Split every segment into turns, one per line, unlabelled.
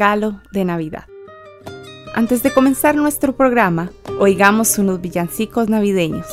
regalo de Navidad. Antes de comenzar nuestro programa, oigamos unos villancicos navideños.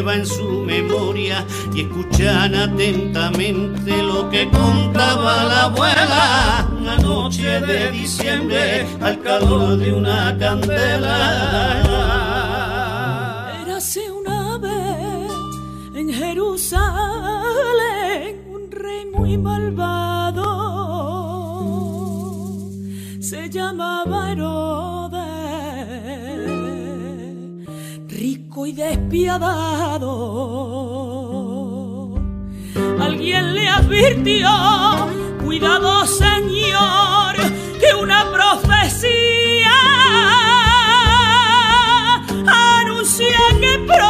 Conserva en su memoria y escuchan atentamente lo que contaba la abuela. Una noche de diciembre, al calor de una candela.
Érase una vez en Jerusalén un rey muy malvado se llamaba Herodes, rico y despiadado. Alguien le advirtió, cuidado señor, que una profecía anuncia que pronto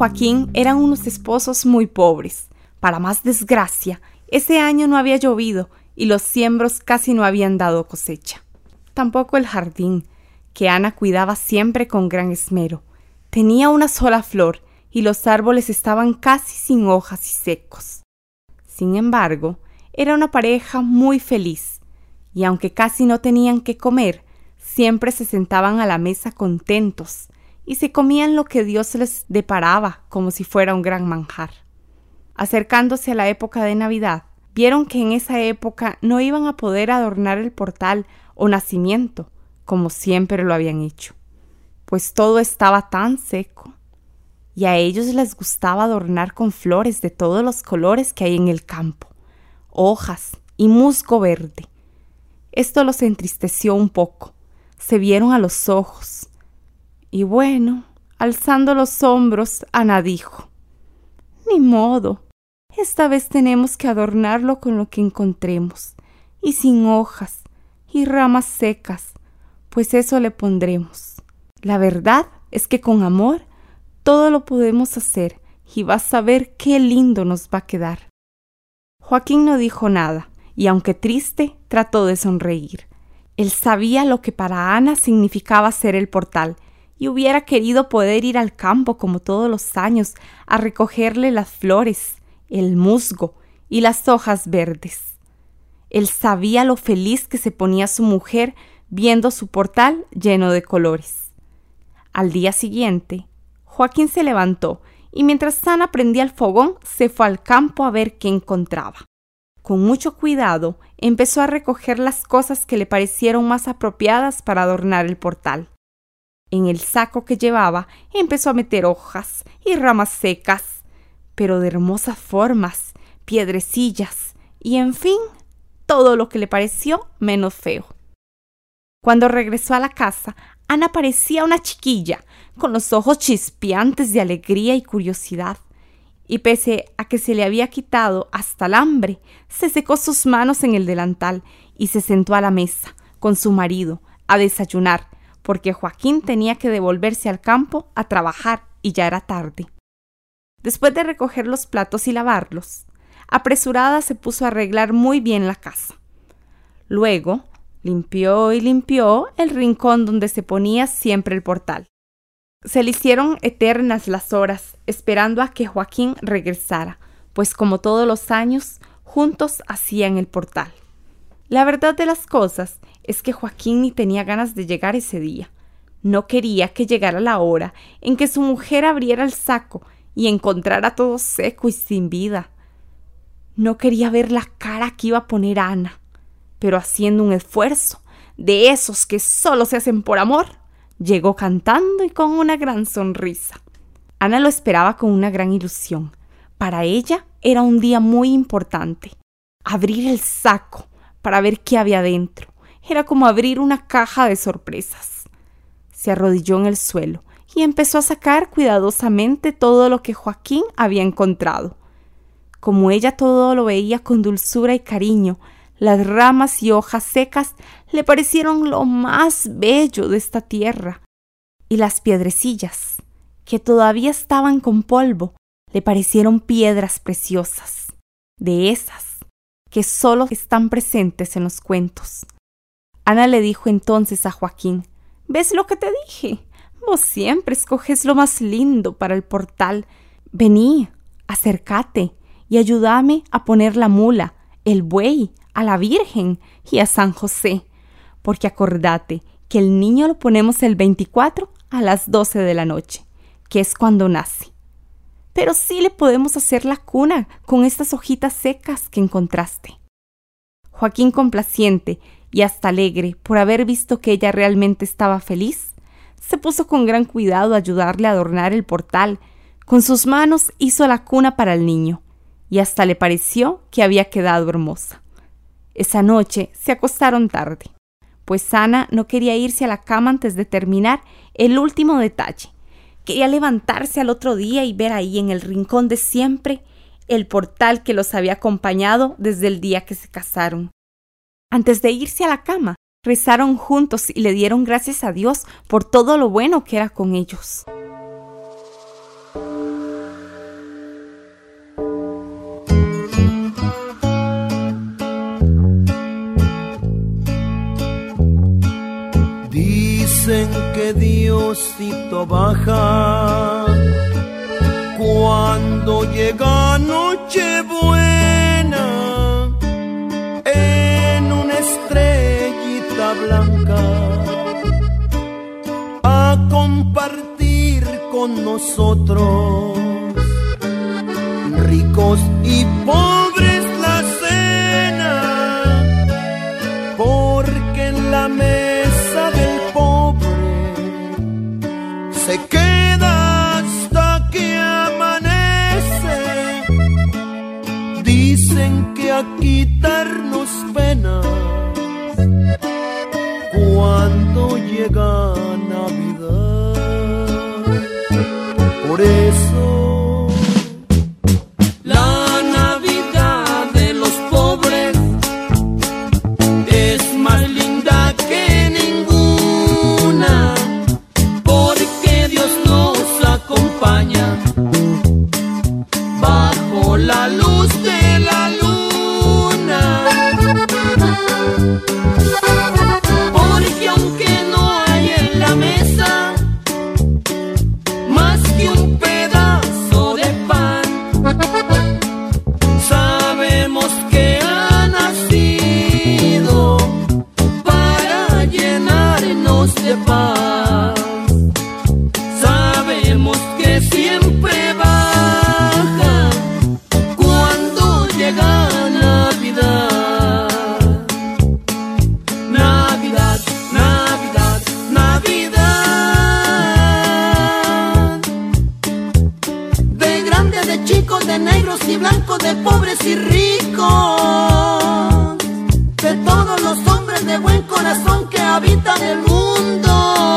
Joaquín eran unos esposos muy pobres. Para más desgracia, ese año no había llovido y los siembros casi no habían dado cosecha. Tampoco el jardín, que Ana cuidaba siempre con gran esmero. Tenía una sola flor y los árboles estaban casi sin hojas y secos. Sin embargo, era una pareja muy feliz, y aunque casi no tenían que comer, siempre se sentaban a la mesa contentos y se comían lo que Dios les deparaba como si fuera un gran manjar. Acercándose a la época de Navidad, vieron que en esa época no iban a poder adornar el portal o nacimiento, como siempre lo habían hecho, pues todo estaba tan seco. Y a ellos les gustaba adornar con flores de todos los colores que hay en el campo, hojas y musgo verde. Esto los entristeció un poco, se vieron a los ojos. Y bueno, alzando los hombros, Ana dijo, Ni modo, esta vez tenemos que adornarlo con lo que encontremos, y sin hojas, y ramas secas, pues eso le pondremos. La verdad es que con amor todo lo podemos hacer, y vas a ver qué lindo nos va a quedar. Joaquín no dijo nada, y aunque triste, trató de sonreír. Él sabía lo que para Ana significaba ser el portal, y hubiera querido poder ir al campo como todos los años a recogerle las flores, el musgo y las hojas verdes. Él sabía lo feliz que se ponía su mujer viendo su portal lleno de colores. Al día siguiente, Joaquín se levantó y mientras Ana prendía el fogón se fue al campo a ver qué encontraba. Con mucho cuidado empezó a recoger las cosas que le parecieron más apropiadas para adornar el portal. En el saco que llevaba empezó a meter hojas y ramas secas, pero de hermosas formas, piedrecillas y, en fin, todo lo que le pareció menos feo. Cuando regresó a la casa, Ana parecía una chiquilla, con los ojos chispeantes de alegría y curiosidad y pese a que se le había quitado hasta el hambre, se secó sus manos en el delantal y se sentó a la mesa con su marido a desayunar, porque Joaquín tenía que devolverse al campo a trabajar y ya era tarde. Después de recoger los platos y lavarlos, apresurada se puso a arreglar muy bien la casa. Luego limpió y limpió el rincón donde se ponía siempre el portal. Se le hicieron eternas las horas, esperando a que Joaquín regresara, pues como todos los años, juntos hacían el portal. La verdad de las cosas es que Joaquín ni tenía ganas de llegar ese día. No quería que llegara la hora en que su mujer abriera el saco y encontrara todo seco y sin vida. No quería ver la cara que iba a poner Ana, pero haciendo un esfuerzo, de esos que solo se hacen por amor, Llegó cantando y con una gran sonrisa. Ana lo esperaba con una gran ilusión. Para ella era un día muy importante. Abrir el saco para ver qué había dentro. Era como abrir una caja de sorpresas. Se arrodilló en el suelo y empezó a sacar cuidadosamente todo lo que Joaquín había encontrado. Como ella todo lo veía con dulzura y cariño, las ramas y hojas secas le parecieron lo más bello de esta tierra, y las piedrecillas, que todavía estaban con polvo, le parecieron piedras preciosas, de esas que solo están presentes en los cuentos. Ana le dijo entonces a Joaquín, ¿ves lo que te dije? Vos siempre escoges lo más lindo para el portal. Vení, acércate y ayúdame a poner la mula, el buey, a la Virgen y a San José, porque acordate que el niño lo ponemos el 24 a las 12 de la noche, que es cuando nace. Pero sí le podemos hacer la cuna con estas hojitas secas que encontraste. Joaquín complaciente y hasta alegre por haber visto que ella realmente estaba feliz, se puso con gran cuidado a ayudarle a adornar el portal. Con sus manos hizo la cuna para el niño, y hasta le pareció que había quedado hermosa. Esa noche se acostaron tarde, pues Ana no quería irse a la cama antes de terminar el último detalle. Quería levantarse al otro día y ver ahí en el rincón de siempre el portal que los había acompañado desde el día que se casaron. Antes de irse a la cama, rezaron juntos y le dieron gracias a Dios por todo lo bueno que era con ellos.
que Diosito baja cuando llega Nochebuena a compartir con nosotros, ricos y pobres la cena, porque en la mesa del pobre se queda llega Navidad. Por eso
y blancos, de pobres y ricos. De todos los hombres de buen corazón que habitan el mundo.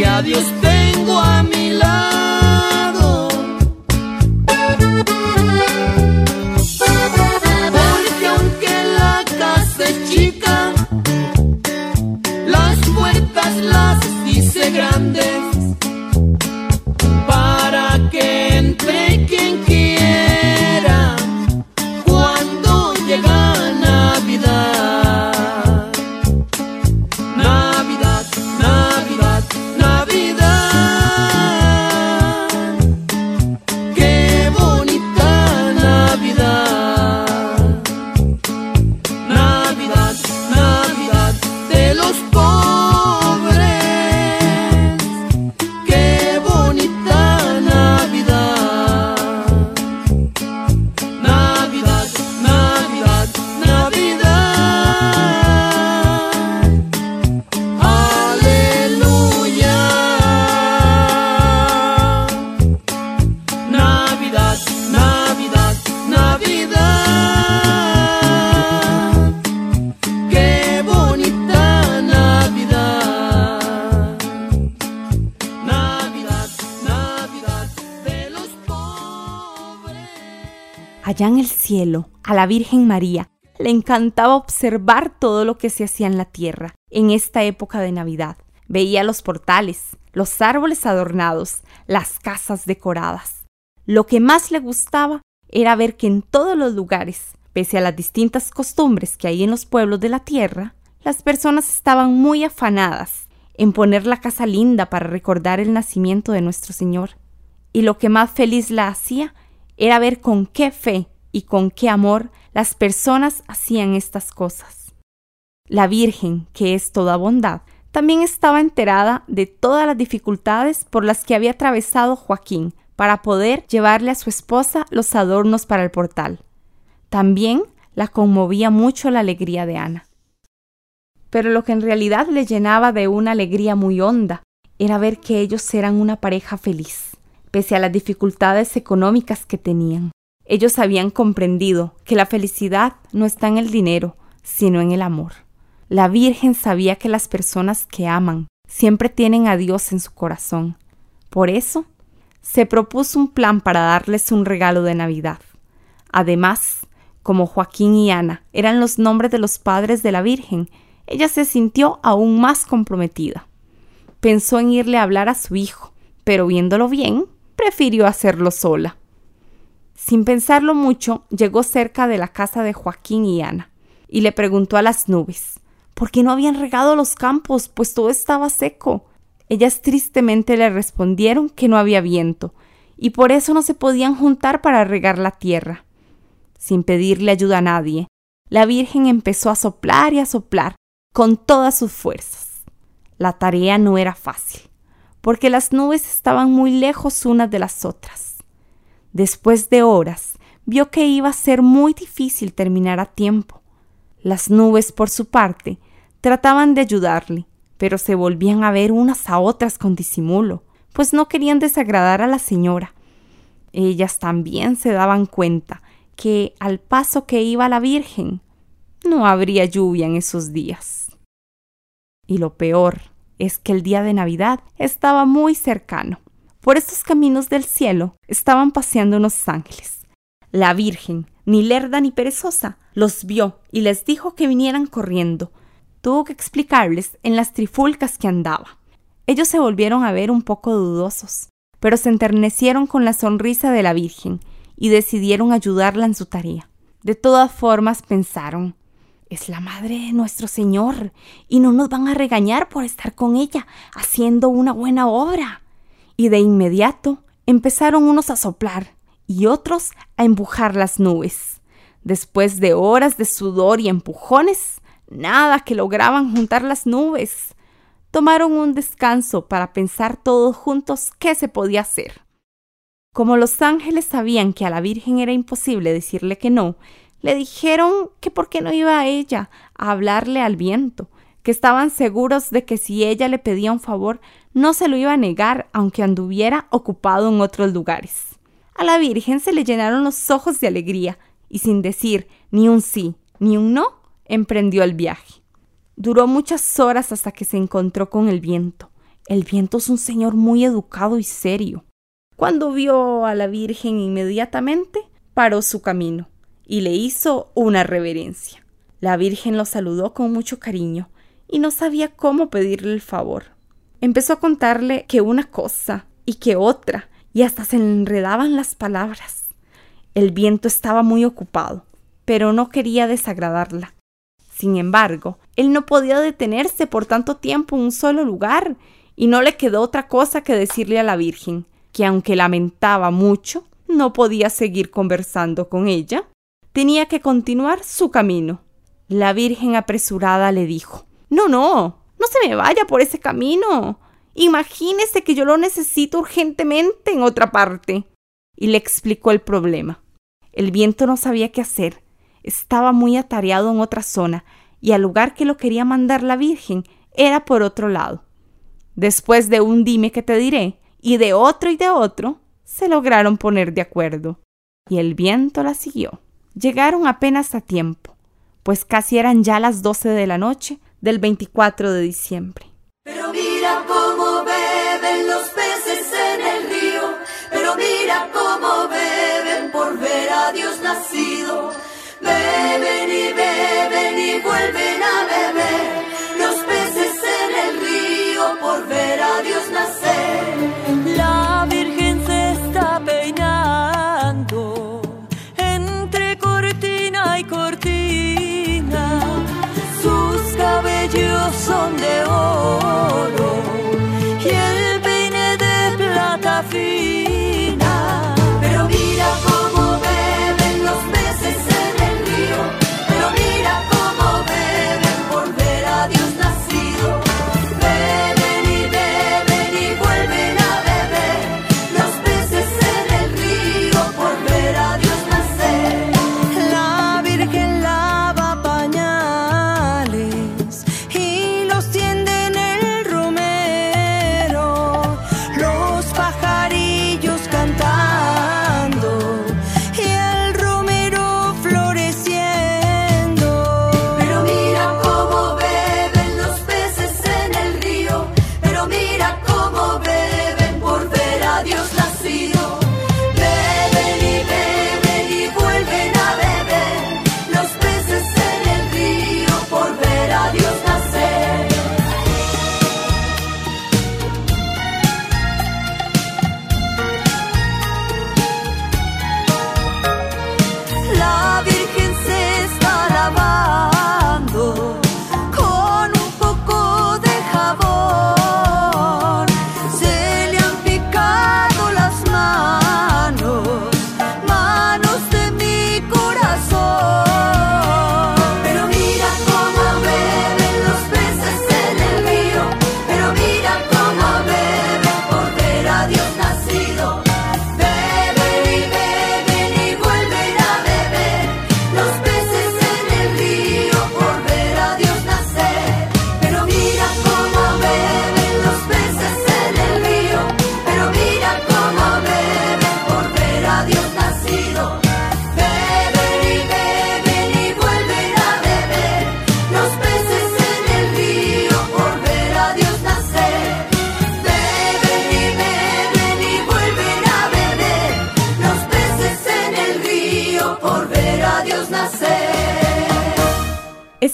Porque a Dios tengo a mi lado.
Allá en el cielo, a la Virgen María le encantaba observar todo lo que se hacía en la tierra en esta época de Navidad. Veía los portales, los árboles adornados, las casas decoradas. Lo que más le gustaba era ver que en todos los lugares, pese a las distintas costumbres que hay en los pueblos de la tierra, las personas estaban muy afanadas en poner la casa linda para recordar el nacimiento de nuestro Señor. Y lo que más feliz la hacía era ver con qué fe y con qué amor las personas hacían estas cosas. La Virgen, que es toda bondad, también estaba enterada de todas las dificultades por las que había atravesado Joaquín para poder llevarle a su esposa los adornos para el portal. También la conmovía mucho la alegría de Ana. Pero lo que en realidad le llenaba de una alegría muy honda era ver que ellos eran una pareja feliz, pese a las dificultades económicas que tenían. Ellos habían comprendido que la felicidad no está en el dinero, sino en el amor. La Virgen sabía que las personas que aman siempre tienen a Dios en su corazón. Por eso, se propuso un plan para darles un regalo de Navidad. Además, como Joaquín y Ana eran los nombres de los padres de la Virgen, ella se sintió aún más comprometida. Pensó en irle a hablar a su hijo, pero viéndolo bien, prefirió hacerlo sola. Sin pensarlo mucho, llegó cerca de la casa de Joaquín y Ana, y le preguntó a las nubes, ¿por qué no habían regado los campos? Pues todo estaba seco. Ellas tristemente le respondieron que no había viento, y por eso no se podían juntar para regar la tierra. Sin pedirle ayuda a nadie, la Virgen empezó a soplar y a soplar con todas sus fuerzas. La tarea no era fácil, porque las nubes estaban muy lejos unas de las otras. Después de horas, vio que iba a ser muy difícil terminar a tiempo. Las nubes, por su parte, trataban de ayudarle, pero se volvían a ver unas a otras con disimulo, pues no querían desagradar a la señora. Ellas también se daban cuenta que al paso que iba la Virgen, no habría lluvia en esos días. Y lo peor es que el día de Navidad estaba muy cercano. Por estos caminos del cielo estaban paseando unos ángeles. La Virgen, ni lerda ni perezosa, los vio y les dijo que vinieran corriendo, tuvo que explicarles en las trifulcas que andaba. Ellos se volvieron a ver un poco dudosos, pero se enternecieron con la sonrisa de la Virgen y decidieron ayudarla en su tarea. De todas formas pensaron, es la madre de nuestro Señor y no nos van a regañar por estar con ella haciendo una buena obra. Y de inmediato empezaron unos a soplar y otros a empujar las nubes. Después de horas de sudor y empujones, Nada que lograban juntar las nubes. Tomaron un descanso para pensar todos juntos qué se podía hacer. Como los ángeles sabían que a la Virgen era imposible decirle que no, le dijeron que por qué no iba a ella a hablarle al viento, que estaban seguros de que si ella le pedía un favor, no se lo iba a negar aunque anduviera ocupado en otros lugares. A la Virgen se le llenaron los ojos de alegría, y sin decir ni un sí ni un no, emprendió el viaje. Duró muchas horas hasta que se encontró con el viento. El viento es un señor muy educado y serio. Cuando vio a la Virgen inmediatamente, paró su camino y le hizo una reverencia. La Virgen lo saludó con mucho cariño y no sabía cómo pedirle el favor. Empezó a contarle que una cosa y que otra, y hasta se enredaban las palabras. El viento estaba muy ocupado, pero no quería desagradarla. Sin embargo, él no podía detenerse por tanto tiempo en un solo lugar, y no le quedó otra cosa que decirle a la Virgen, que aunque lamentaba mucho, no podía seguir conversando con ella, tenía que continuar su camino. La Virgen apresurada le dijo No, no, no se me vaya por ese camino. Imagínese que yo lo necesito urgentemente en otra parte. Y le explicó el problema. El viento no sabía qué hacer, estaba muy atareado en otra zona y al lugar que lo quería mandar la Virgen era por otro lado. Después de un dime que te diré, y de otro y de otro, se lograron poner de acuerdo, y el viento la siguió. Llegaron apenas a tiempo, pues casi eran ya las doce de la noche del 24 de diciembre.
Pero mira cómo beben los peces en el río, pero mira cómo beben por ver a Dios nacido. Beben y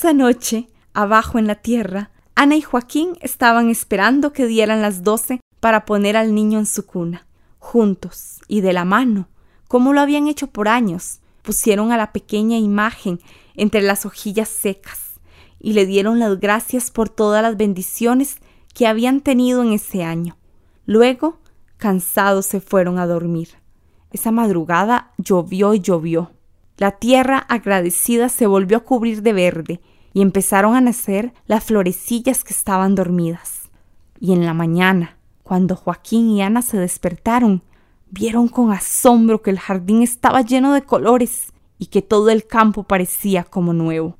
Esa noche, abajo en la tierra, Ana y Joaquín estaban esperando que dieran las doce para poner al niño en su cuna. Juntos y de la mano, como lo habían hecho por años, pusieron a la pequeña imagen entre las hojillas secas y le dieron las gracias por todas las bendiciones que habían tenido en ese año. Luego, cansados, se fueron a dormir. Esa madrugada llovió y llovió. La tierra agradecida se volvió a cubrir de verde y empezaron a nacer las florecillas que estaban dormidas. Y en la mañana, cuando Joaquín y Ana se despertaron, vieron con asombro que el jardín estaba lleno de colores y que todo el campo parecía como nuevo.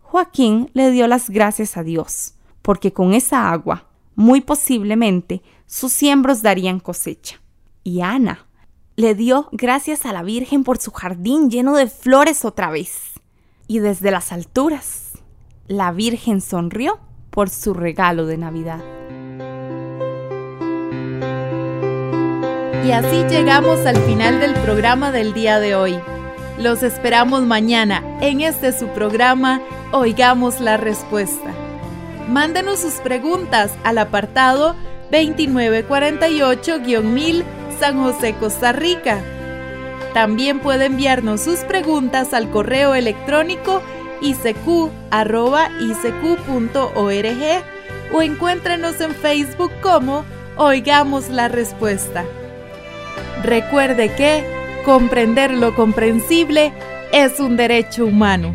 Joaquín le dio las gracias a Dios, porque con esa agua, muy posiblemente, sus siembros darían cosecha. Y Ana le dio gracias a la Virgen por su jardín lleno de flores otra vez. Y desde las alturas, la Virgen sonrió por su regalo de Navidad.
Y así llegamos al final del programa del día de hoy. Los esperamos mañana en este su programa Oigamos la Respuesta. Mándenos sus preguntas al apartado 2948-1000 San José, Costa Rica. También puede enviarnos sus preguntas al correo electrónico isq.org o encuéntrenos en Facebook como Oigamos la Respuesta. Recuerde que comprender lo comprensible es un derecho humano.